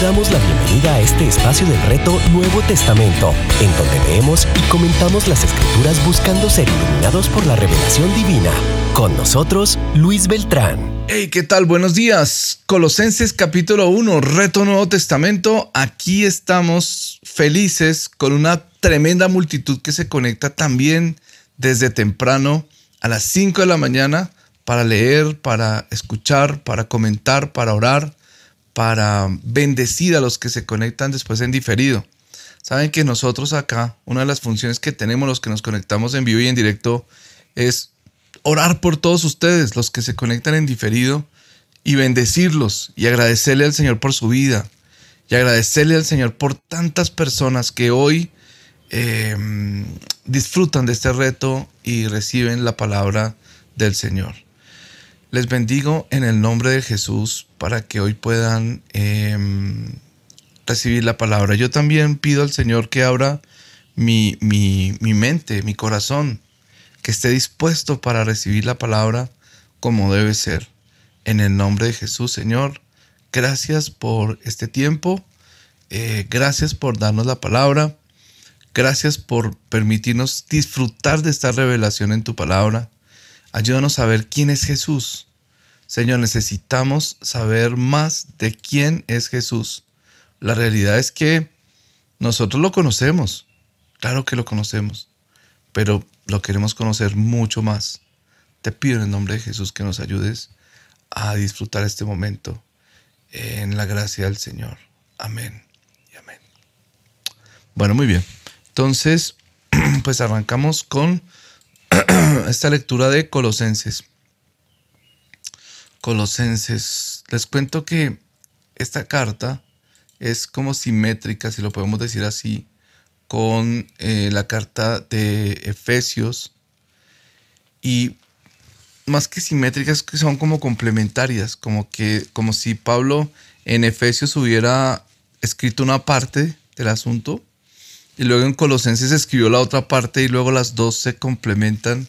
Damos la bienvenida a este espacio del reto Nuevo Testamento, en donde leemos y comentamos las escrituras buscando ser iluminados por la revelación divina. Con nosotros, Luis Beltrán. Hey, ¿qué tal? Buenos días. Colosenses capítulo 1, Reto Nuevo Testamento. Aquí estamos felices con una tremenda multitud que se conecta también desde temprano a las 5 de la mañana para leer, para escuchar, para comentar, para orar, para bendecir a los que se conectan después en diferido. Saben que nosotros acá, una de las funciones que tenemos los que nos conectamos en vivo y en directo es orar por todos ustedes, los que se conectan en diferido, y bendecirlos y agradecerle al Señor por su vida y agradecerle al Señor por tantas personas que hoy eh, disfrutan de este reto y reciben la palabra del Señor. Les bendigo en el nombre de Jesús para que hoy puedan em, recibir la palabra. Yo también pido al Señor que abra mi, mi, mi mente, mi corazón, que esté dispuesto para recibir la palabra como debe ser. En el nombre de Jesús, Señor, gracias por este tiempo. Eh, gracias por darnos la palabra. Gracias por permitirnos disfrutar de esta revelación en tu palabra. Ayúdanos a ver quién es Jesús. Señor, necesitamos saber más de quién es Jesús. La realidad es que nosotros lo conocemos. Claro que lo conocemos. Pero lo queremos conocer mucho más. Te pido en el nombre de Jesús que nos ayudes a disfrutar este momento en la gracia del Señor. Amén y amén. Bueno, muy bien. Entonces, pues arrancamos con esta lectura de Colosenses. Colosenses. Les cuento que esta carta es como simétrica, si lo podemos decir así, con eh, la carta de Efesios. Y más que simétricas, que son como complementarias, como que, como si Pablo en Efesios hubiera escrito una parte del asunto y luego en Colosenses escribió la otra parte y luego las dos se complementan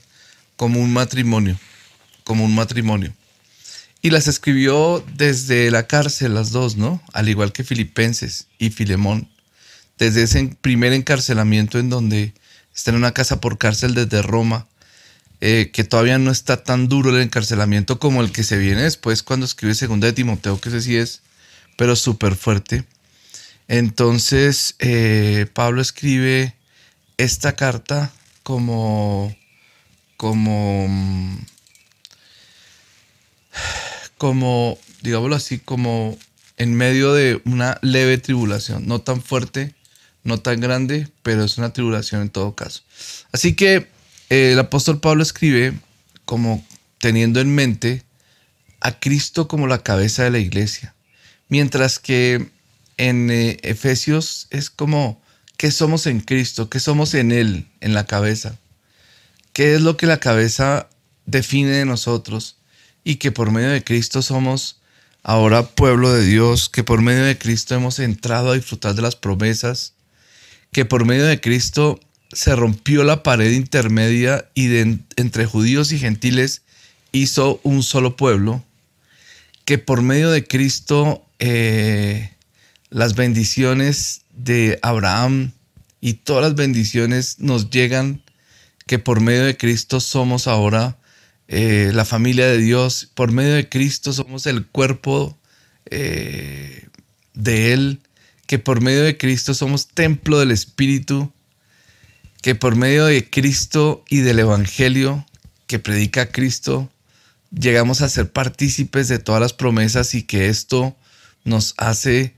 como un matrimonio, como un matrimonio. Y las escribió desde la cárcel las dos, ¿no? Al igual que Filipenses y Filemón. Desde ese primer encarcelamiento en donde está en una casa por cárcel desde Roma, eh, que todavía no está tan duro el encarcelamiento como el que se viene después cuando escribe Segunda de Timoteo, que ese sí es, pero súper fuerte. Entonces, eh, Pablo escribe esta carta como, como, como, digámoslo así, como en medio de una leve tribulación, no tan fuerte, no tan grande, pero es una tribulación en todo caso. Así que eh, el apóstol Pablo escribe como teniendo en mente a Cristo como la cabeza de la iglesia, mientras que en eh, Efesios es como, ¿qué somos en Cristo? ¿Qué somos en Él, en la cabeza? ¿Qué es lo que la cabeza define de nosotros? Y que por medio de Cristo somos ahora pueblo de Dios, que por medio de Cristo hemos entrado a disfrutar de las promesas, que por medio de Cristo se rompió la pared intermedia y entre judíos y gentiles hizo un solo pueblo, que por medio de Cristo eh, las bendiciones de Abraham y todas las bendiciones nos llegan, que por medio de Cristo somos ahora eh, la familia de Dios, por medio de Cristo somos el cuerpo eh, de Él, que por medio de Cristo somos templo del Espíritu, que por medio de Cristo y del Evangelio que predica Cristo, llegamos a ser partícipes de todas las promesas y que esto nos hace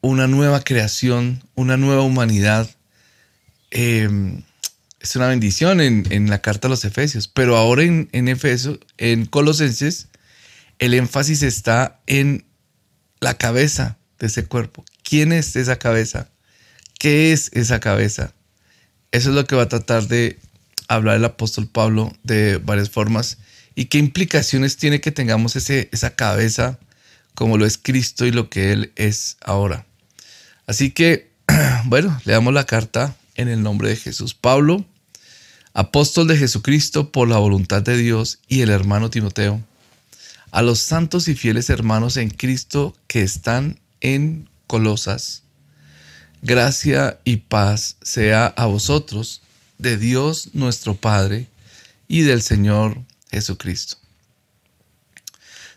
una nueva creación, una nueva humanidad. Em, es una bendición en, la carta a los Efesios, pero ahora en, en Efesios, en Colosenses, el énfasis está en la cabeza de ese cuerpo. ¿Quién es esa cabeza? ¿Qué es esa cabeza? Eso es lo que va a tratar de hablar el apóstol Pablo de varias formas y qué implicaciones tiene que tengamos ese, esa cabeza como lo es Cristo y lo que Él es ahora. Así que, bueno, le damos la carta en el nombre de Jesús. Pablo, apóstol de Jesucristo por la voluntad de Dios y el hermano Timoteo, a los santos y fieles hermanos en Cristo que están en Colosas, gracia y paz sea a vosotros, de Dios nuestro Padre y del Señor Jesucristo.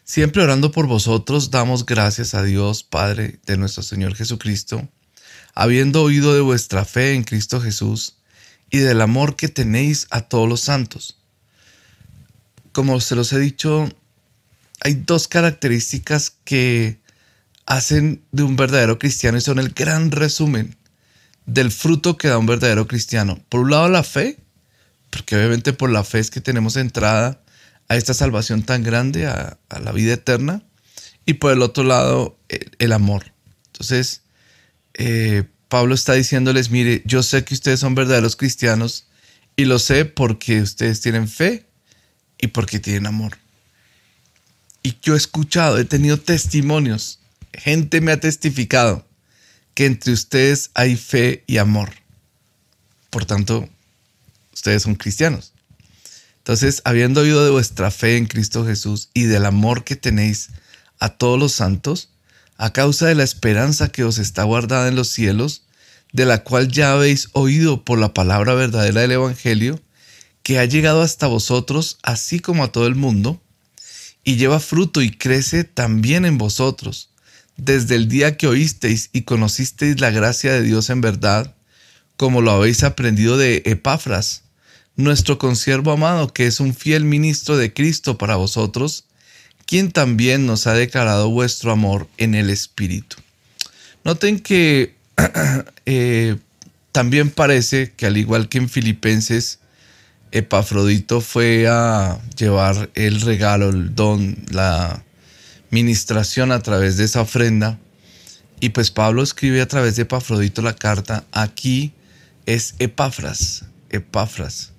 Siempre orando por vosotros, damos gracias a Dios, Padre de nuestro Señor Jesucristo, habiendo oído de vuestra fe en Cristo Jesús y del amor que tenéis a todos los santos. Como se los he dicho, hay dos características que hacen de un verdadero cristiano y son el gran resumen del fruto que da un verdadero cristiano. Por un lado la fe, porque obviamente por la fe es que tenemos entrada a esta salvación tan grande, a, la vida eterna, y por el otro lado el, amor. Entonces, eh, Pablo está diciéndoles, mire, yo sé que ustedes son verdaderos cristianos y lo sé porque ustedes tienen fe y porque tienen amor. Y yo he escuchado, he tenido testimonios, gente me ha testificado que entre ustedes hay fe y amor. Por tanto, ustedes son cristianos. Entonces, habiendo oído de vuestra fe en Cristo Jesús y del amor que tenéis a todos los santos, a causa de la esperanza que os está guardada en los cielos, de la cual ya habéis oído por la palabra verdadera del Evangelio, que ha llegado hasta vosotros, así como a todo el mundo, y lleva fruto y crece también en vosotros, desde el día que oísteis y conocisteis la gracia de Dios en verdad, como lo habéis aprendido de Epafras, nuestro consiervo amado, que es un fiel ministro de Cristo para vosotros, quien también nos ha declarado vuestro amor en el Espíritu. Noten que eh, también parece que al igual que en Filipenses, Epafrodito fue a llevar el regalo, el don, la ministración a través de esa ofrenda. Y pues Pablo escribe a través de Epafrodito la carta. Aquí es Epafras, Epafras,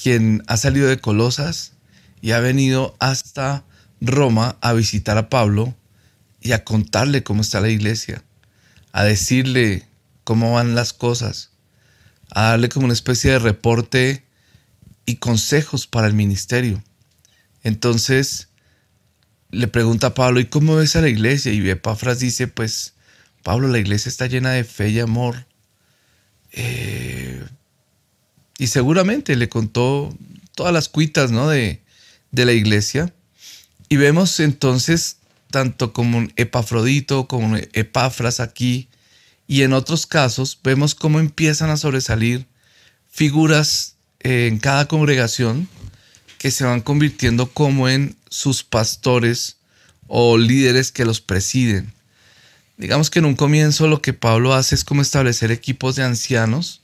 quien ha salido de Colosas y ha venido hasta Roma a visitar a Pablo y a contarle cómo está la iglesia, a decirle cómo van las cosas, a darle como una especie de reporte y consejos para el ministerio. Entonces le pregunta a Pablo, ¿y cómo ves a la iglesia? Y Epafras dice, pues, Pablo, la iglesia está llena de fe y amor. Eh, y seguramente le contó todas las cuitas ¿no? de, de la iglesia. Y vemos entonces, tanto como Epafrodito, como Epafras aquí, y en otros casos, vemos cómo empiezan a sobresalir figuras en cada congregación que se van convirtiendo como en sus pastores o líderes que los presiden. Digamos que en un comienzo lo que Pablo hace es como establecer equipos de ancianos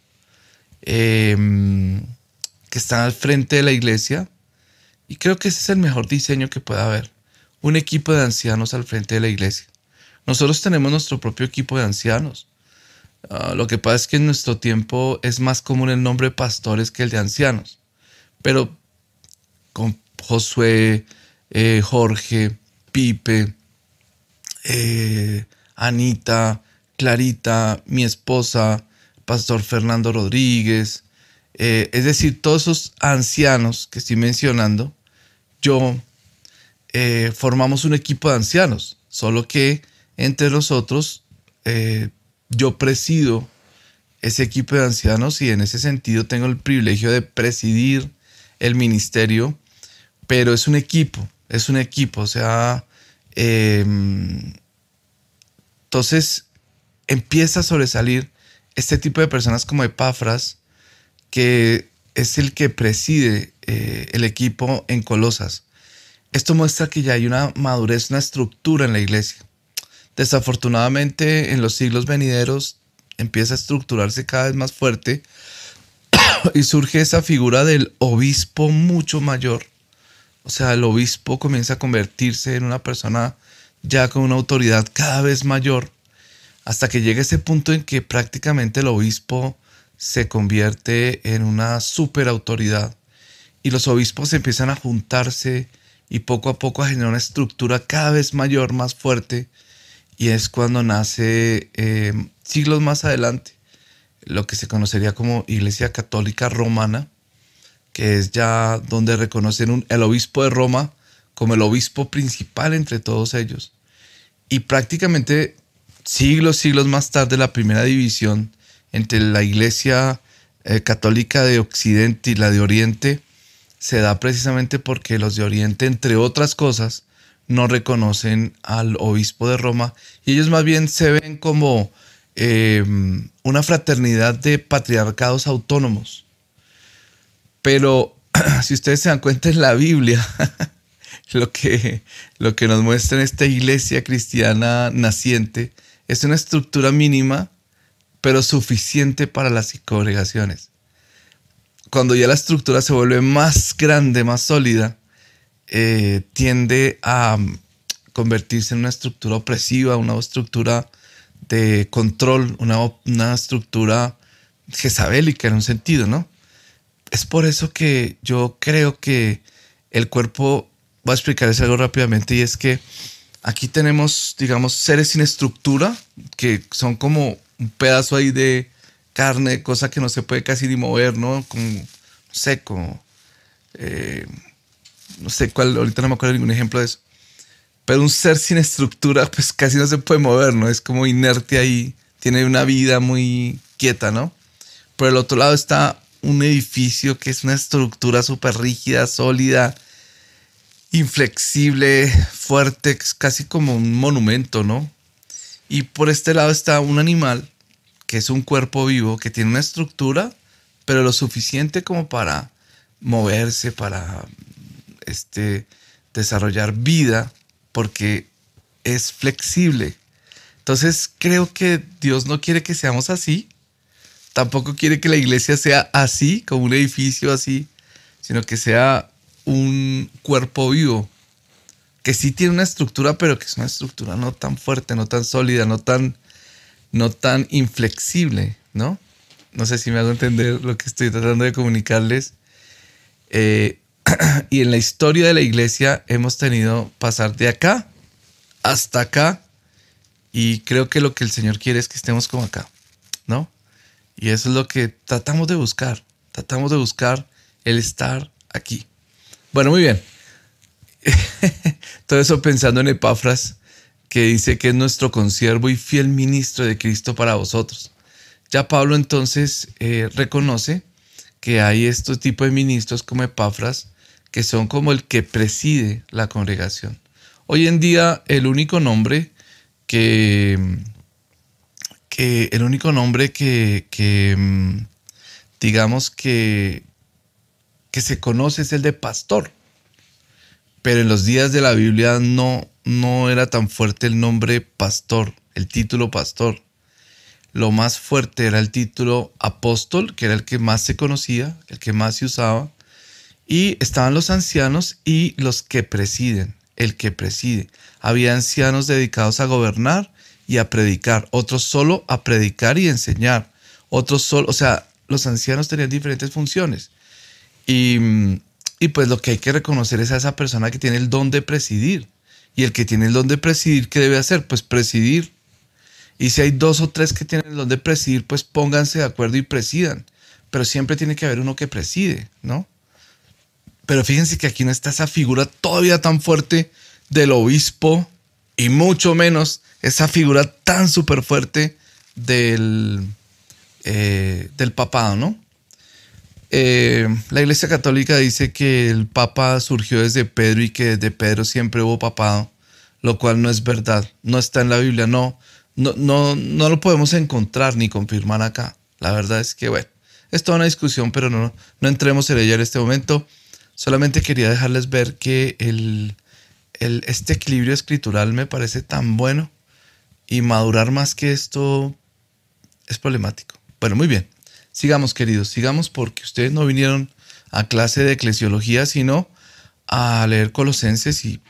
em, que están al frente de la iglesia y creo que ese es el mejor diseño que pueda haber. Un equipo de ancianos al frente de la iglesia. Nosotros tenemos nuestro propio equipo de ancianos. Ah, lo que pasa es que en nuestro tiempo es más común el nombre de pastores que el de ancianos. Pero con Josué, eh, Jorge, Pipe, eh, Anita, Clarita, mi esposa, Pastor Fernando Rodríguez, eh, es decir, todos esos ancianos que estoy mencionando, yo formamos un equipo de ancianos, solo que entre nosotros yo presido ese equipo de ancianos y en ese sentido tengo el privilegio de presidir el ministerio, pero es un equipo, es un equipo, o sea, em, entonces empieza a sobresalir este tipo de personas como Epafras, que es el que preside eh, el equipo en Colosas. Esto muestra que ya hay una madurez, una estructura en la iglesia. Desafortunadamente, en los siglos venideros empieza a estructurarse cada vez más fuerte y surge esa figura del obispo mucho mayor. O sea, el obispo comienza a convertirse en una persona ya con una autoridad cada vez mayor, hasta que llega ese punto en que prácticamente el obispo se convierte en una super autoridad y los obispos empiezan a juntarse y poco a poco a generar una estructura cada vez mayor, más fuerte, y es cuando nace eh, siglos más adelante lo que se conocería como Iglesia Católica Romana, que es ya donde reconocen el obispo de Roma como el obispo principal entre todos ellos. Y prácticamente siglos, siglos más tarde, la primera división entre la iglesia eh, católica de Occidente y la de Oriente se da precisamente porque los de Oriente, entre otras cosas, no reconocen al obispo de Roma y ellos más bien se ven como em, una fraternidad de patriarcados autónomos. Pero si ustedes se dan cuenta en la Biblia, lo que, lo que nos muestra en esta iglesia cristiana naciente es una estructura mínima, pero suficiente para las congregaciones. Cuando ya la estructura se vuelve más grande, más sólida, eh, tiende a convertirse en una estructura opresiva, una estructura de control, una, una estructura jezabélica en un sentido, ¿no? Es por eso que yo creo que el cuerpo, voy a explicarles algo rápidamente, y es que aquí tenemos, digamos, seres sin estructura, que son como un pedazo ahí de carne, cosa que no se puede casi ni mover, ¿no? Como, como, eh, no sé cuál, ahorita no me acuerdo ningún ejemplo de eso. Pero un ser sin estructura, pues casi no se puede mover, ¿no? Es como inerte ahí, tiene una vida muy quieta, ¿no? Por el otro lado está un edificio que es una estructura súper rígida, sólida, inflexible, fuerte, casi como un monumento, ¿no? Y por este lado está un animal que es un cuerpo vivo, que tiene una estructura, pero lo suficiente como para moverse, para este, desarrollar vida, porque es flexible. Entonces creo que Dios no quiere que seamos así, tampoco quiere que la iglesia sea así, como un edificio así, sino que sea un cuerpo vivo, que sí tiene una estructura, pero que es una estructura no tan fuerte, no tan sólida, no tan no tan inflexible, ¿no? No sé si me hago entender lo que estoy tratando de comunicarles. Eh, y en la historia de la iglesia hemos tenido pasar de acá hasta acá. Y creo que lo que el Señor quiere es que estemos como acá, ¿no? Y eso es lo que tratamos de buscar. Tratamos de buscar el estar aquí. Bueno, muy bien. Todo eso pensando en Epafras, que dice que es nuestro consiervo y fiel ministro de Cristo para vosotros. Ya Pablo entonces eh, reconoce que hay estos tipos de ministros como Epafras, que son como el que preside la congregación. Hoy en día el único nombre que, el único nombre que, que digamos que, que se conoce es el de pastor. Pero en los días de la Biblia no, no era tan fuerte el nombre pastor, el título pastor. Lo más fuerte era el título apóstol, que era el que más se conocía, el que más se usaba. Y estaban los ancianos y los que presiden, el que preside. Había ancianos dedicados a gobernar y a predicar, otros solo a predicar y enseñar, otros solo, o sea, los ancianos tenían diferentes funciones. Y, pues lo que hay que reconocer es a esa persona que tiene el don de presidir y el que tiene el don de presidir, ¿qué debe hacer? Pues presidir. Y si hay dos o tres que tienen el don de presidir, pues pónganse de acuerdo y presidan. Pero siempre tiene que haber uno que preside, ¿no? Pero fíjense que aquí no está esa figura todavía tan fuerte del obispo y mucho menos esa figura tan súper fuerte del, eh, del papado, ¿no? Eh, la Iglesia Católica dice que el Papa surgió desde Pedro y que desde Pedro siempre hubo papado, lo cual no es verdad, no está en la Biblia, no, no, no, no lo podemos encontrar ni confirmar acá. La verdad es que, bueno, es toda una discusión, pero no, no entremos en ella en este momento. Solamente quería dejarles ver que el, el, este equilibrio escritural me parece tan bueno y madurar más que esto es problemático. Bueno, muy bien. Sigamos, queridos, sigamos porque ustedes no vinieron a clase de eclesiología, sino a leer Colosenses y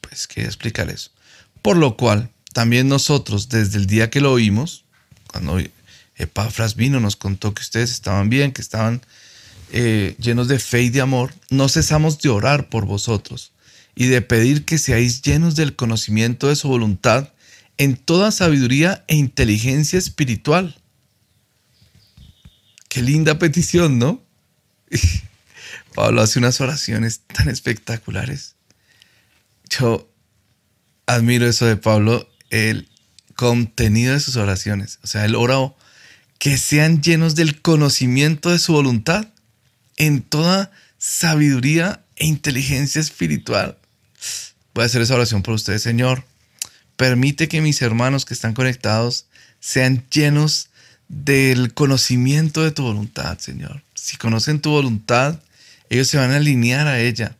pues quería explicar eso. Por lo cual, también nosotros, desde el día que lo oímos, cuando Epafras vino, nos contó que ustedes estaban bien, que estaban eh, llenos de fe y de amor, no cesamos de orar por vosotros y de pedir que seáis llenos del conocimiento de su voluntad en toda sabiduría e inteligencia espiritual Qué linda petición, ¿no? Pablo hace unas oraciones tan espectaculares. Yo admiro eso de Pablo, el contenido de sus oraciones. O sea, él oró que sean llenos del conocimiento de su voluntad en toda sabiduría e inteligencia espiritual. Voy a hacer esa oración por ustedes, Señor. Permite que mis hermanos que están conectados sean llenos del conocimiento de tu voluntad, Señor. Si conocen tu voluntad, ellos se van a alinear a ella.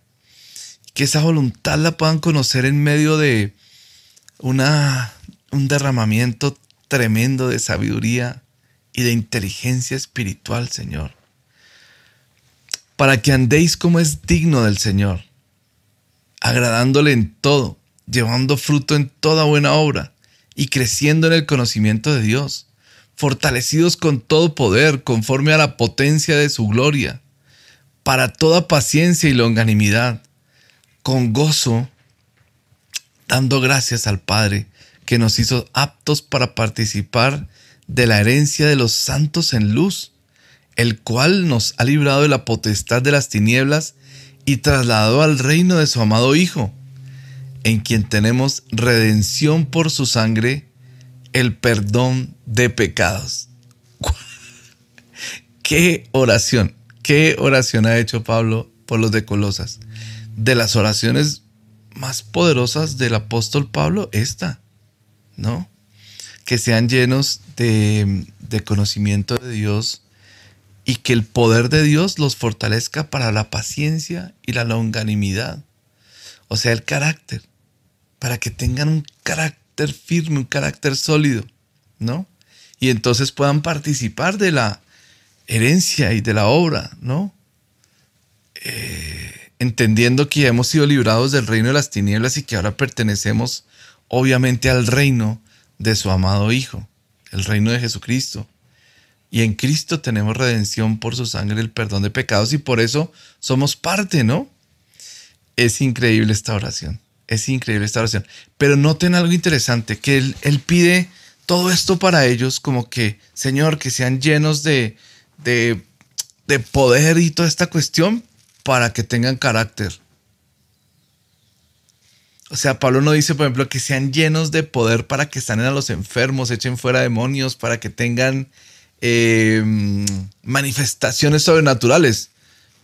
Que esa voluntad la puedan conocer en medio de una, un derramamiento tremendo de sabiduría y de inteligencia espiritual, Señor. Para que andéis como es digno del Señor, agradándole en todo, llevando fruto en toda buena obra y creciendo en el conocimiento de Dios fortalecidos con todo poder, conforme a la potencia de su gloria, para toda paciencia y longanimidad, con gozo, dando gracias al Padre, que nos hizo aptos para participar de la herencia de los santos en luz, el cual nos ha librado de la potestad de las tinieblas y trasladó al reino de su amado Hijo, en quien tenemos redención por su sangre, el perdón de pecados. ¿Qué oración? ¿Qué oración ha hecho Pablo por los de Colosas? De las oraciones más poderosas del apóstol Pablo, esta, ¿no? Que sean llenos de, conocimiento de Dios y que el poder de Dios los fortalezca para la paciencia y la longanimidad. O sea, el carácter, para que tengan un carácter firme, un carácter sólido, ¿no? Y entonces puedan participar de la herencia y de la obra, ¿no? Eh, entendiendo que hemos sido librados del reino de las tinieblas y que ahora pertenecemos obviamente al reino de su amado Hijo, el reino de Jesucristo. Y en Cristo tenemos redención por su sangre, el perdón de pecados y por eso somos parte, ¿no? Es increíble esta oración. Es increíble esta oración. Pero noten algo interesante, que él, pide todo esto para ellos como que, Señor, que sean llenos de, de, de poder y toda esta cuestión para que tengan carácter. O sea, Pablo no dice, por ejemplo, que sean llenos de poder para que sanen a los enfermos, echen fuera demonios, para que tengan eh, manifestaciones sobrenaturales.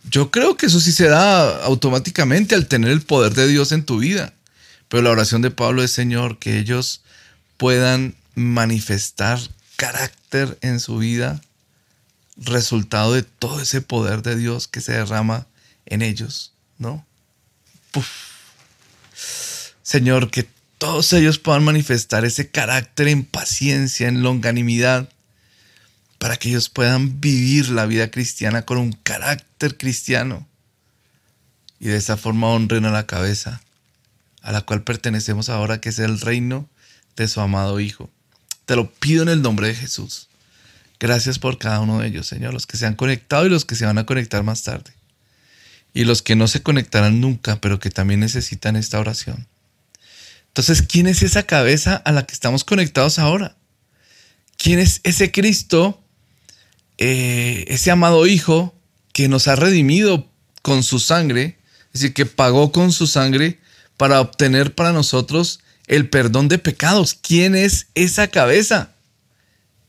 Yo creo que eso sí se da automáticamente al tener el poder de Dios en tu vida. Pero la oración de Pablo es, Señor, que ellos puedan manifestar carácter en su vida, resultado de todo ese poder de Dios que se derrama en ellos, ¿no? Señor, que todos ellos puedan manifestar ese carácter en paciencia, en longanimidad, para que ellos puedan vivir la vida cristiana con un carácter cristiano y de esa forma honren a la cabeza, a la cual pertenecemos ahora, que es el reino de su amado Hijo. Te lo pido en el nombre de Jesús. Gracias por cada uno de ellos, Señor, los que se han conectado y los que se van a conectar más tarde. Y los que no se conectarán nunca, pero que también necesitan esta oración. Entonces, ¿quién es esa cabeza a la que estamos conectados ahora? ¿Quién es ese Cristo eh, ese amado Hijo que nos ha redimido con su sangre, es decir, que pagó con su sangre para obtener para nosotros el perdón de pecados. ¿Quién es esa cabeza?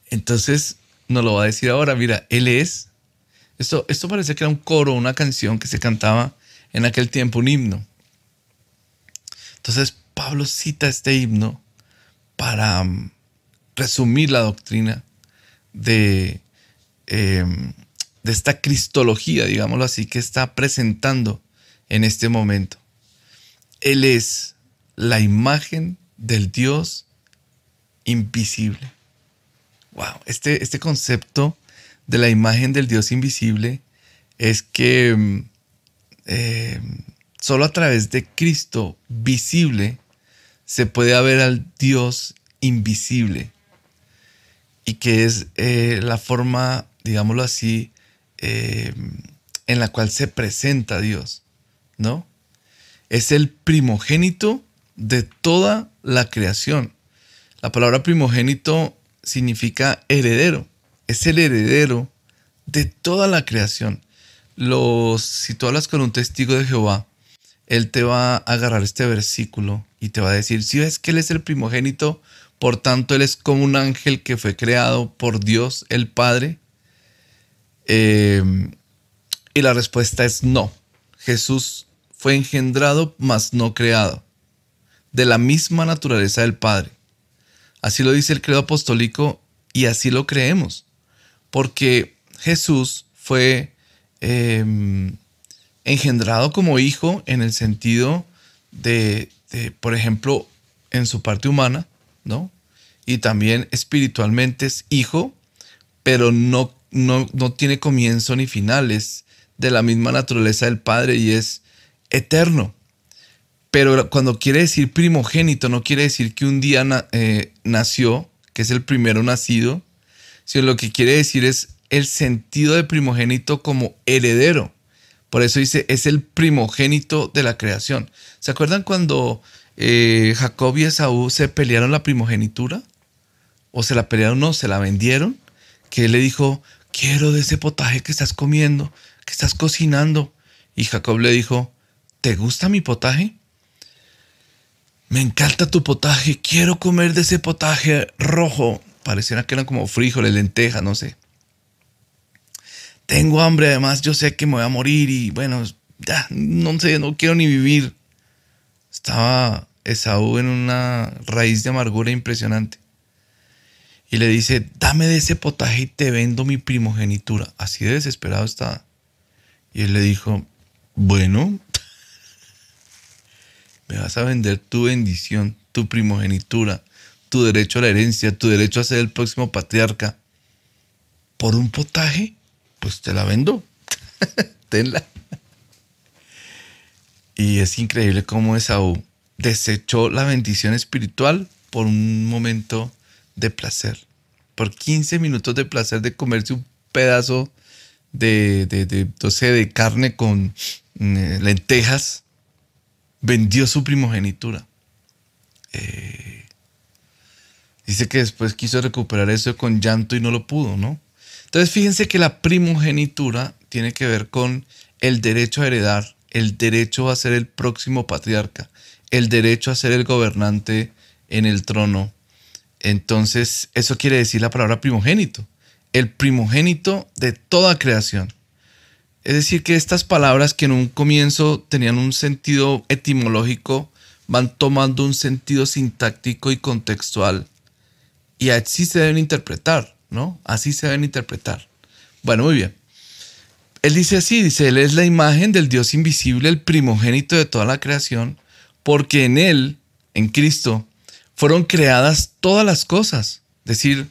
Entonces nos lo va a decir ahora, mira, Él es. Esto, esto parece que era un coro, una canción que se cantaba en aquel tiempo, un himno. Entonces Pablo cita este himno para mm, resumir la doctrina de Em, de esta cristología, digámoslo así, que está presentando en este momento. Él es la imagen del Dios invisible. Wow, este, este concepto de la imagen del Dios invisible es que em, em, solo a través de Cristo visible se puede ver al Dios invisible y que es eh, la forma digámoslo así, eh, en la cual se presenta Dios, ¿no? Es el primogénito de toda la creación. La palabra primogénito significa heredero, es el heredero de toda la creación. Los, si tú hablas con un testigo de Jehová, él te va a agarrar este versículo y te va a decir, si ves que él es el primogénito, Por tanto, Él es como un ángel que fue creado por Dios el Padre. Eh, y la respuesta es no. Jesús fue engendrado, mas no creado, de la misma naturaleza del Padre. Así lo dice el credo apostólico y así lo creemos, porque Jesús fue em, engendrado como hijo en el sentido de, por ejemplo, en su parte humana, ¿no? Y también espiritualmente es hijo, pero no, no, no tiene comienzo ni finales de la misma naturaleza del Padre y es eterno. Pero cuando quiere decir primogénito, no quiere decir que un día eh, nació, que es el primero nacido, sino lo que quiere decir es el sentido de primogénito como heredero. Por eso dice, es el primogénito de la creación. ¿Se acuerdan cuando eh, Jacob y Esaú se pelearon la primogenitura? ¿O se la pelearon? No, se la vendieron. Que él le dijo, quiero de ese potaje que estás comiendo, que estás cocinando. Y Jacob le dijo, ¿te gusta mi potaje? Me encanta tu potaje, quiero comer de ese potaje rojo. Pareciera que eran como frijoles, lentejas, no sé. Tengo hambre, además yo sé que me voy a morir y bueno, ya, no sé, no quiero ni vivir. Estaba Esaú en una raíz de amargura impresionante. Y le dice, dame de ese potaje y te vendo mi primogenitura. Así de desesperado estaba. Y él le dijo, bueno, me vas a vender tu bendición, tu primogenitura, tu derecho a la herencia, tu derecho a ser el próximo patriarca. ¿Por un potaje? Pues te la vendo. Tenla. Y es increíble cómo Esaú desechó la bendición espiritual por un momento de placer. Por 15 minutos de placer de comerse un pedazo de, de, de, de carne con mm, lentejas vendió su primogenitura. Eh, dice que después quiso recuperar eso con llanto y no lo pudo, ¿no? Entonces fíjense que la primogenitura tiene que ver con el derecho a heredar, el derecho a ser el próximo patriarca, el derecho a ser el gobernante en el trono. Entonces, eso quiere decir la palabra primogénito, el primogénito de toda creación. Es decir, que estas palabras que en un comienzo tenían un sentido etimológico van tomando un sentido sintáctico y contextual. Y así se deben interpretar, ¿no? Así se deben interpretar. Bueno, muy bien. Él dice así, dice, Él es la imagen del Dios invisible, el primogénito de toda la creación, porque en Él, en Cristo, fueron creadas todas las cosas. Es decir,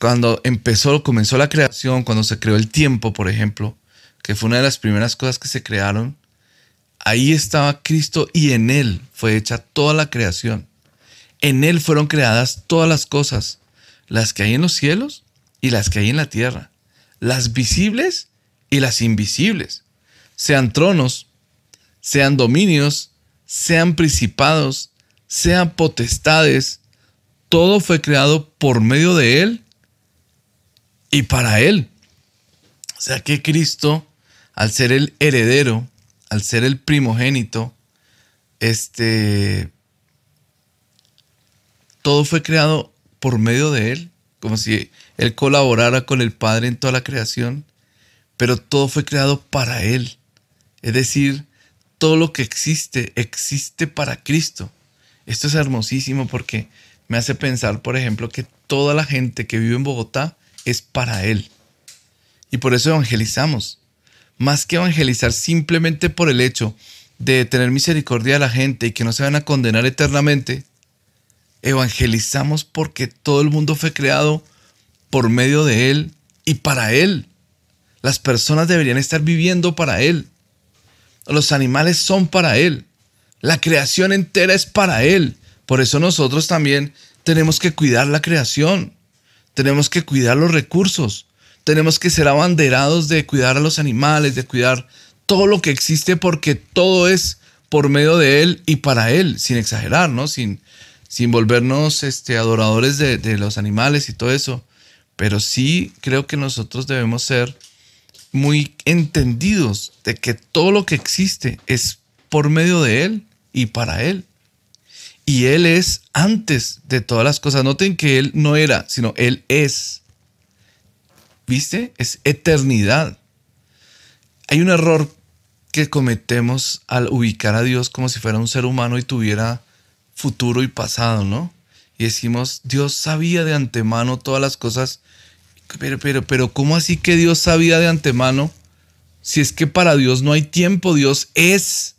cuando empezó, comenzó la creación, cuando se creó el tiempo, por ejemplo, que fue una de las primeras cosas que se crearon, ahí estaba Cristo y en Él fue hecha toda la creación. En Él fueron creadas todas las cosas, las que hay en los cielos y las que hay en la tierra, las visibles y las invisibles, sean tronos, sean dominios, sean principados, sean potestades, todo fue creado por medio de Él y para Él. O sea que Cristo al ser el heredero, al ser el primogénito, este, todo fue creado por medio de él, como si él colaborara con el Padre en toda la creación, pero todo fue creado para él. Es decir, todo lo que existe existe para Cristo. Esto es hermosísimo porque me hace pensar, por ejemplo, que toda la gente que vive en Bogotá es para Él. Y por eso evangelizamos más que evangelizar simplemente por el hecho de tener misericordia de la gente y que no se van a condenar eternamente, evangelizamos porque todo el mundo fue creado por medio de Él y para Él. Las personas deberían estar viviendo para Él. Los animales son para Él. La creación entera es para Él. Por eso nosotros también tenemos que cuidar la creación. Tenemos que cuidar los recursos tenemos que ser abanderados de cuidar a los animales, de cuidar todo lo que existe porque todo es por medio de Él y para Él, sin exagerar, ¿no? Sin, sin volvernos este, adoradores de, de los animales y todo eso. Pero sí creo que nosotros debemos ser muy entendidos de que todo lo que existe es por medio de Él y para Él. Y Él es antes de todas las cosas. Noten que Él no era, sino Él es. ¿Viste? Es eternidad. Hay un error que cometemos al ubicar a Dios como si fuera un ser humano y tuviera futuro y pasado, ¿no? Y decimos, Dios sabía de antemano todas las cosas. Pero, pero, pero, ¿cómo así que Dios sabía de antemano? Si es que para Dios no hay tiempo, Dios es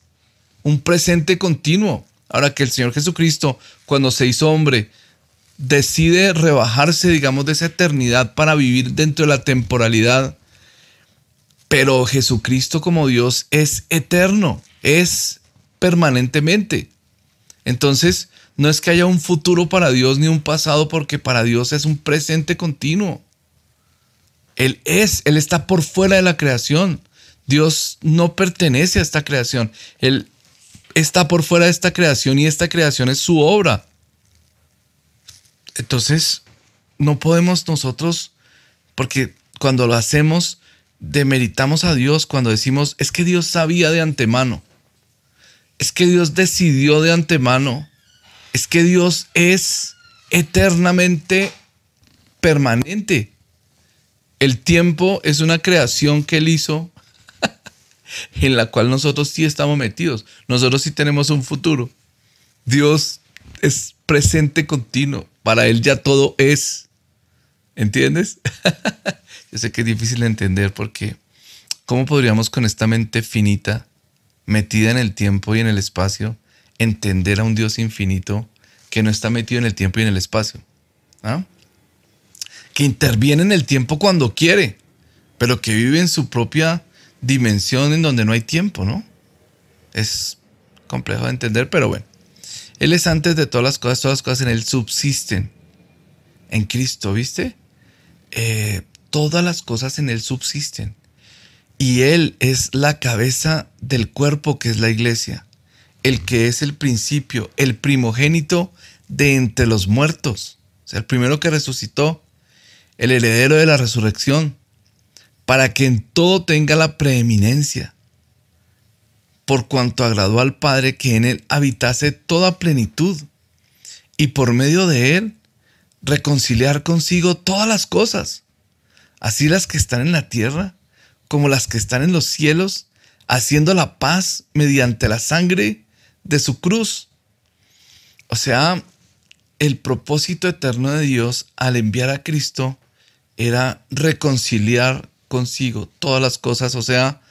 un presente continuo. Ahora que el Señor Jesucristo, cuando se hizo hombre, decide rebajarse, digamos, de esa eternidad para vivir dentro de la temporalidad. Pero Jesucristo como Dios es eterno, es permanentemente. Entonces, no es que haya un futuro para Dios ni un pasado, porque para Dios es un presente continuo. Él es, Él está por fuera de la creación. Dios no pertenece a esta creación. Él está por fuera de esta creación y esta creación es su obra. Entonces, no podemos nosotros, porque cuando lo hacemos, demeritamos a Dios cuando decimos, es que Dios sabía de antemano, es que Dios decidió de antemano, es que Dios es eternamente permanente. El tiempo es una creación que Él hizo en la cual nosotros sí estamos metidos. Nosotros sí tenemos un futuro. Dios es presente continuo. Para Él ya todo es. ¿Entiendes? Yo sé que es difícil de entender porque ¿cómo podríamos con esta mente finita, metida en el tiempo y en el espacio, entender a un Dios infinito que no está metido en el tiempo y en el espacio? ¿Ah? Que interviene en el tiempo cuando quiere, pero que vive en su propia dimensión en donde no hay tiempo, ¿no? Es complejo de entender, pero bueno. Él es antes de todas las cosas, todas las cosas en Él subsisten. En Cristo, ¿viste? Eh, todas las cosas en Él subsisten. Y Él es la cabeza del cuerpo que es la iglesia. El que es el principio, el primogénito de entre los muertos. O sea, el primero que resucitó. El heredero de la resurrección para que en todo tenga la preeminencia, por cuanto agradó al Padre que en él habitase toda plenitud, y por medio de él reconciliar consigo todas las cosas, así las que están en la tierra como las que están en los cielos, haciendo la paz mediante la sangre de su cruz. O sea, el propósito eterno de Dios al enviar a Cristo era reconciliar consigo todas las cosas, o sea,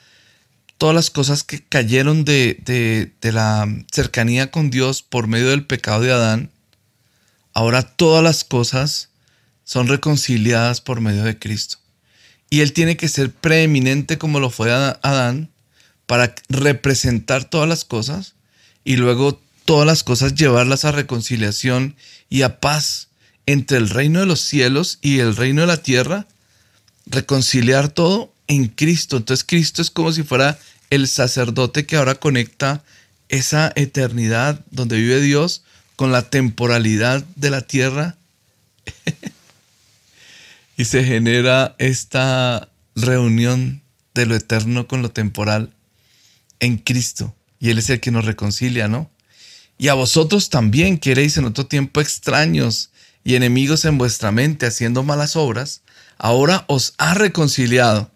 todas las cosas que cayeron de, la cercanía con Dios por medio del pecado de Adán, ahora todas las cosas son reconciliadas por medio de Cristo. Y Él tiene que ser preeminente como lo fue Adán para representar todas las cosas y luego todas las cosas llevarlas a reconciliación y a paz entre el reino de los cielos y el reino de la tierra reconciliar todo en Cristo. Entonces Cristo es como si fuera el sacerdote que ahora conecta esa eternidad donde vive Dios con la temporalidad de la tierra. y se genera esta reunión de lo eterno con lo temporal en Cristo. Y Él es el que nos reconcilia, ¿no? Y a vosotros también queréis en otro tiempo extraños y enemigos en vuestra mente haciendo malas obras, ahora os ha reconciliado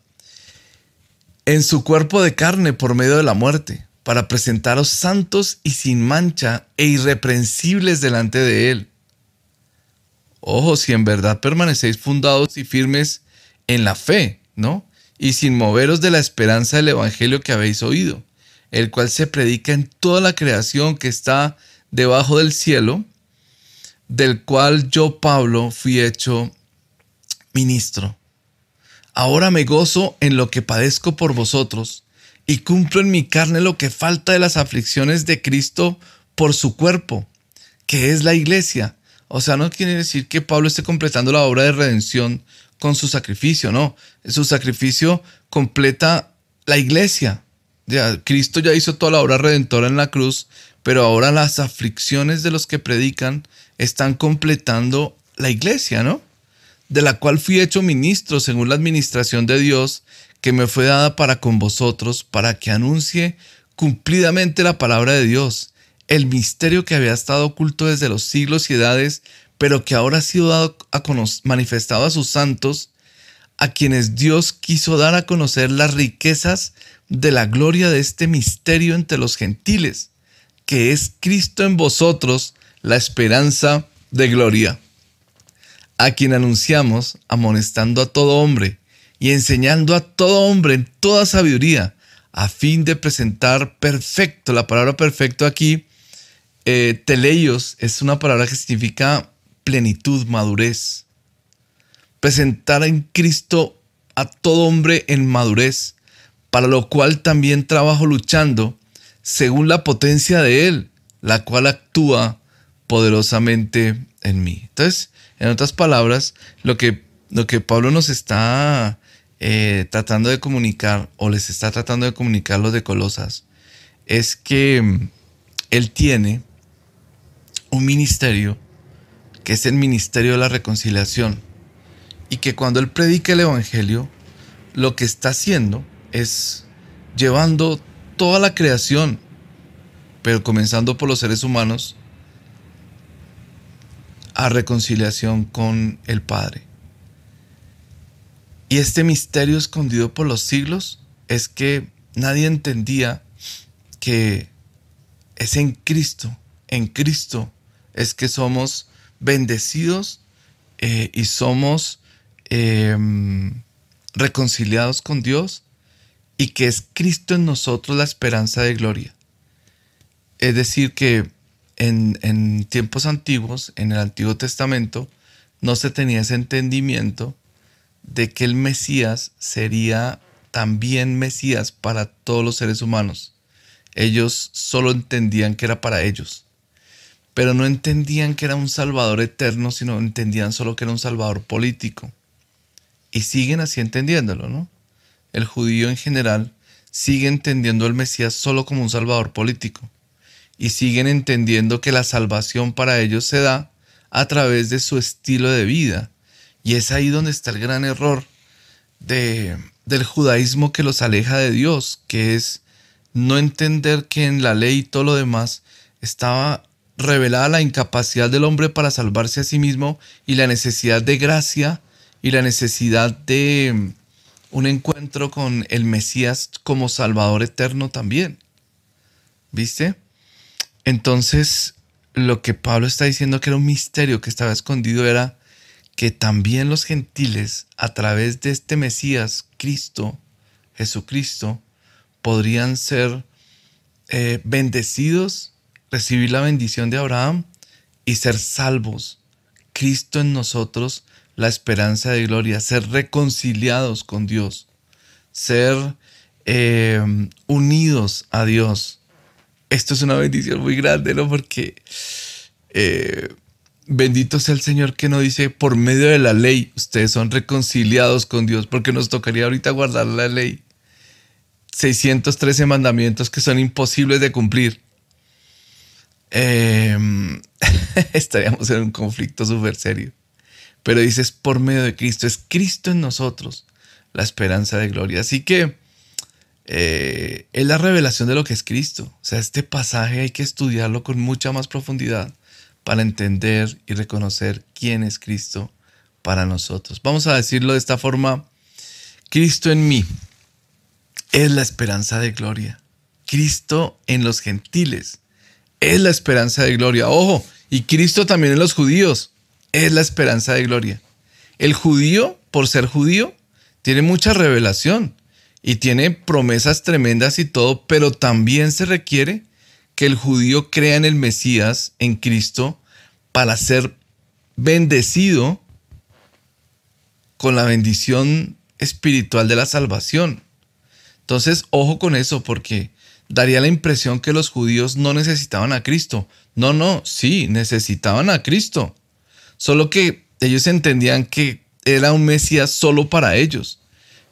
en su cuerpo de carne por medio de la muerte, para presentaros santos y sin mancha e irreprensibles delante de Él. Ojo, si en verdad permanecéis fundados y firmes en la fe, ¿no? Y sin moveros de la esperanza del Evangelio que habéis oído, el cual se predica en toda la creación que está debajo del cielo, del cual yo, Pablo, fui hecho ministro. Ahora me gozo en lo que padezco por vosotros y cumplo en mi carne lo que falta de las aflicciones de Cristo por su cuerpo, que es la iglesia. O sea, no quiere decir que Pablo esté completando la obra de redención con su sacrificio, no. Su sacrificio completa la iglesia. Ya, Cristo ya hizo toda la obra redentora en la cruz, pero ahora las aflicciones de los que predican están completando la iglesia, ¿no? De la cual fui hecho ministro según la administración de Dios que me fue dada para con vosotros, para que anuncie cumplidamente la palabra de Dios, el misterio que había estado oculto desde los siglos y edades, pero que ahora ha sido dado a manifestado a sus santos, a quienes Dios quiso dar a conocer las riquezas de la gloria de este misterio entre los gentiles, que es Cristo en vosotros, la esperanza de gloria, a quien anunciamos, amonestando a todo hombre y enseñando a todo hombre en toda sabiduría, a fin de presentar perfecto, la palabra perfecto aquí, eh, teleios, es una palabra que significa plenitud, madurez. Presentar en Cristo a todo hombre en madurez, para lo cual también trabajo luchando, según la potencia de Él, la cual actúa poderosamente en mí. Entonces, en otras palabras, lo que, lo que Pablo nos está eh, tratando de comunicar o les está tratando de comunicar los de Colosas es que mm, él tiene un ministerio que es el ministerio de la reconciliación y que cuando él predica el evangelio lo que está haciendo es llevando toda la creación pero comenzando por los seres humanos a reconciliación con el Padre. Y este misterio escondido por los siglos es que nadie entendía que es en Cristo, en Cristo es que somos bendecidos eh, y somos em, reconciliados con Dios y que es Cristo en nosotros la esperanza de gloria. Es decir, que en, tiempos antiguos, en el Antiguo Testamento, no se tenía ese entendimiento de que el Mesías sería también Mesías para todos los seres humanos. Ellos solo entendían que era para ellos, pero no entendían que era un Salvador eterno, sino entendían solo que era un Salvador político. Y siguen así entendiéndolo, ¿no? El judío en general sigue entendiendo al Mesías solo como un Salvador político. Y siguen entendiendo que la salvación para ellos se da a través de su estilo de vida, y es ahí donde está el gran error de, del judaísmo que los aleja de Dios, que es no entender que en la ley y todo lo demás estaba revelada la incapacidad del hombre para salvarse a sí mismo y la necesidad de gracia y la necesidad de un encuentro con el Mesías como Salvador eterno también. ¿Viste? Entonces, lo que Pablo está diciendo que era un misterio que estaba escondido era que también los gentiles, a través de este Mesías, Cristo, Jesucristo, podrían ser eh, bendecidos, recibir la bendición de Abraham y ser salvos. Cristo en nosotros, la esperanza de gloria, ser reconciliados con Dios, ser eh, unidos a Dios. Esto es una bendición muy grande, ¿no? Porque eh, Bendito sea el Señor que no dice por medio de la ley ustedes son reconciliados con Dios, porque nos tocaría ahorita guardar la ley. 613 mandamientos que son imposibles de cumplir. Em, estaríamos en un conflicto súper serio. Pero dices por medio de Cristo, es Cristo en nosotros, la esperanza de gloria. Así que eh, es la revelación de lo que es Cristo. O sea, este pasaje hay que estudiarlo con mucha más profundidad para entender y reconocer quién es Cristo para nosotros. Vamos a decirlo de esta forma, Cristo en mí es la esperanza de gloria. Cristo en los gentiles es la esperanza de gloria. Ojo, y Cristo también en los judíos es la esperanza de gloria. El judío, por ser judío, tiene mucha revelación y tiene promesas tremendas y todo, pero también se requiere que el judío crea en el Mesías, en Cristo, para ser bendecido con la bendición espiritual de la salvación. Entonces, ojo con eso, porque daría la impresión que los judíos no necesitaban a Cristo. No, no, sí, necesitaban a Cristo. Solo que ellos entendían que era un Mesías solo para ellos.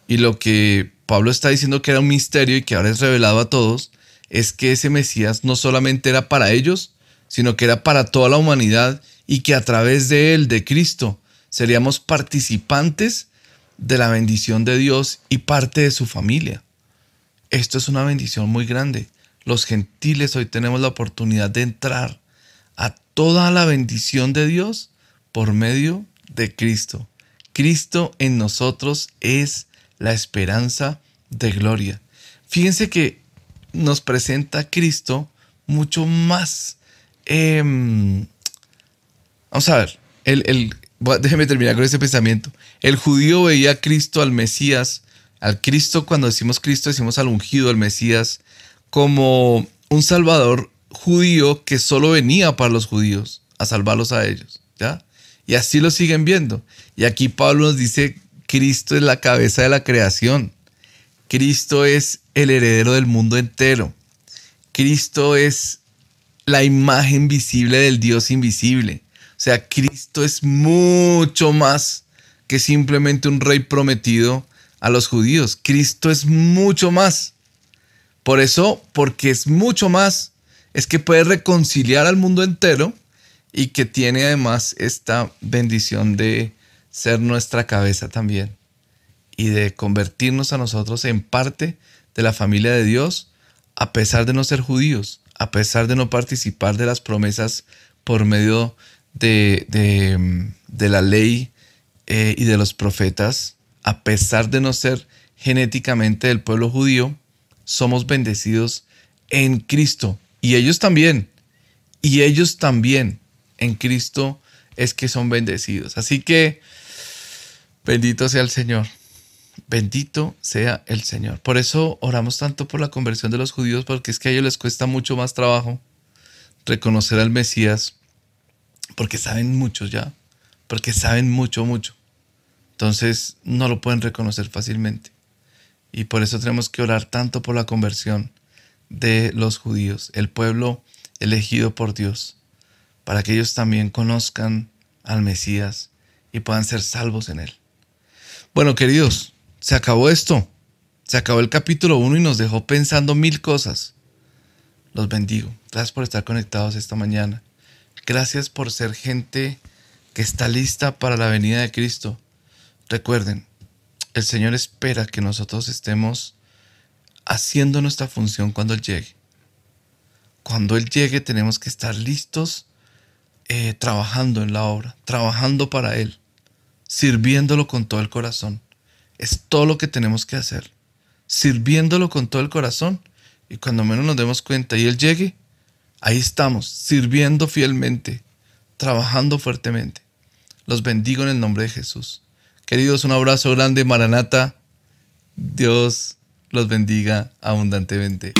Y lo que Pablo está diciendo que era un misterio y que ahora es revelado a todos, es que ese Mesías no solamente era para ellos, sino que era para toda la humanidad y que a través de él, de Cristo, seríamos participantes de la bendición de Dios y parte de su familia. Esto es una bendición muy grande. los gentiles hoy tenemos la oportunidad de entrar a toda la bendición de Dios por medio de Cristo. Cristo en nosotros es la esperanza de gloria. Fíjense que nos presenta a Cristo mucho más. Em, vamos a ver, el, el, déjeme terminar con ese pensamiento. El judío veía a Cristo, al Mesías, al Cristo, cuando decimos Cristo, decimos al ungido, al Mesías, como un salvador judío que solo venía para los judíos, a salvarlos a ellos. ¿ya? Y así lo siguen viendo. Y aquí Pablo nos dice, Cristo es la cabeza de la creación. Cristo es el heredero del mundo entero. Cristo es la imagen visible del Dios invisible. O sea, Cristo es mucho más que simplemente un rey prometido a los judíos. Cristo es mucho más. Por eso, porque es mucho más, es que puede reconciliar al mundo entero y que tiene además esta bendición de ser nuestra cabeza también y de convertirnos a nosotros en parte de la familia de Dios, a pesar de no ser judíos, a pesar de no participar de las promesas por medio de, de, la ley eh, y de los profetas, a pesar de no ser genéticamente del pueblo judío, somos bendecidos en Cristo. Y ellos también. Y ellos también en Cristo es que son bendecidos. Así que bendito sea el Señor. Bendito sea el Señor. Por eso oramos tanto por la conversión de los judíos, porque es que a ellos les cuesta mucho más trabajo reconocer al Mesías, porque saben mucho ya, porque saben mucho, mucho. Entonces no lo pueden reconocer fácilmente. Y por eso tenemos que orar tanto por la conversión de los judíos, el pueblo elegido por Dios, para que ellos también conozcan al Mesías y puedan ser salvos en él. Bueno, queridos, se acabó esto. Se acabó el capítulo 1 y nos dejó pensando mil cosas. Los bendigo. Gracias por estar conectados esta mañana. Gracias por ser gente que está lista para la venida de Cristo. Recuerden, el Señor espera que nosotros estemos haciendo nuestra función cuando Él llegue. Cuando Él llegue tenemos que estar listos eh, trabajando en la obra, trabajando para Él, sirviéndolo con todo el corazón. Es todo lo que tenemos que hacer. Sirviéndolo con todo el corazón. Y cuando menos nos demos cuenta y Él llegue, ahí estamos, sirviendo fielmente, trabajando fuertemente. Los bendigo en el nombre de Jesús. Queridos, un abrazo grande, Maranata. Dios los bendiga abundantemente.